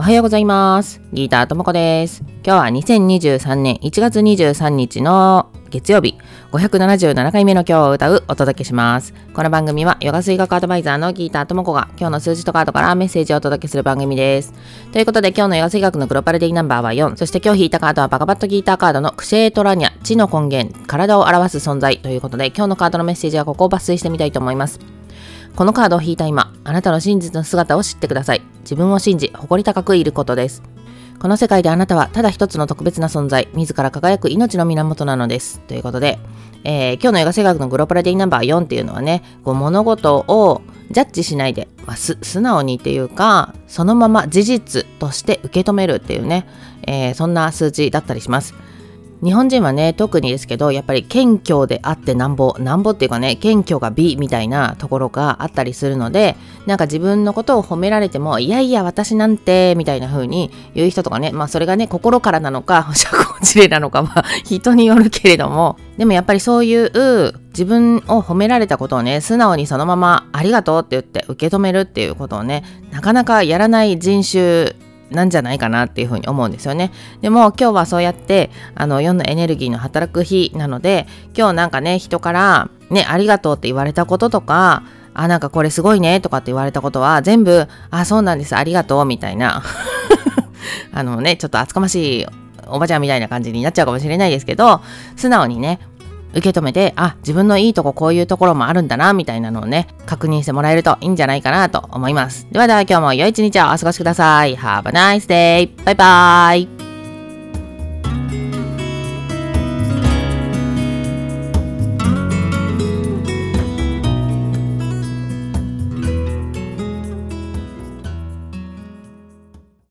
おはようございます。ギーターともこです。今日は2023年1月23日の月曜日、577回目の今日を歌うお届けします。この番組はヨガ水学アドバイザーのギーターともこが今日の数字とカードからメッセージをお届けする番組です。ということで今日のヨガ水学のグローバルデイナンバーは4、そして今日引いたカードはバカバットギーターカードのクシェートラニャ、地の根源、体を表す存在ということで今日のカードのメッセージはここを抜粋してみたいと思います。このカードを引いた今、あなたの真実の姿を知ってください。自分を信じ、誇り高くいることです。この世界であなたはただ一つの特別な存在、自ら輝く命の源なのです。ということで、えー、今日の映画性学のグローパラデイナンバー4っていうのはね、こう物事をジャッジしないで、まあ、素直にっていうか、そのまま事実として受け止めるっていうね、えー、そんな数字だったりします。日本人はね、特にですけど、やっぱり謙虚であってなんぼ、なんぼっていうかね、謙虚が美みたいなところがあったりするので、なんか自分のことを褒められても、いやいや、私なんて、みたいな風に言う人とかね、まあそれがね、心からなのか、社交辞令なのかは人によるけれども、でもやっぱりそういう自分を褒められたことをね、素直にそのままありがとうって言って受け止めるっていうことをね、なかなかやらない人種なんじゃないかなっていうふうに思うんですよね。でも今日はそうやってあの4のエネルギーの働く日なので今日なんかね人からねありがとうって言われたこととかあなんかこれすごいねとかって言われたことは全部あそうなんですありがとうみたいな あのねちょっと厚かましいおばちゃんみたいな感じになっちゃうかもしれないですけど素直にね受け止めて、あ、自分のいいとここういうところもあるんだな、みたいなのをね、確認してもらえるといいんじゃないかなと思います。ではでは今日も良い一日をお過ごしください。Have a nice day! バイバイ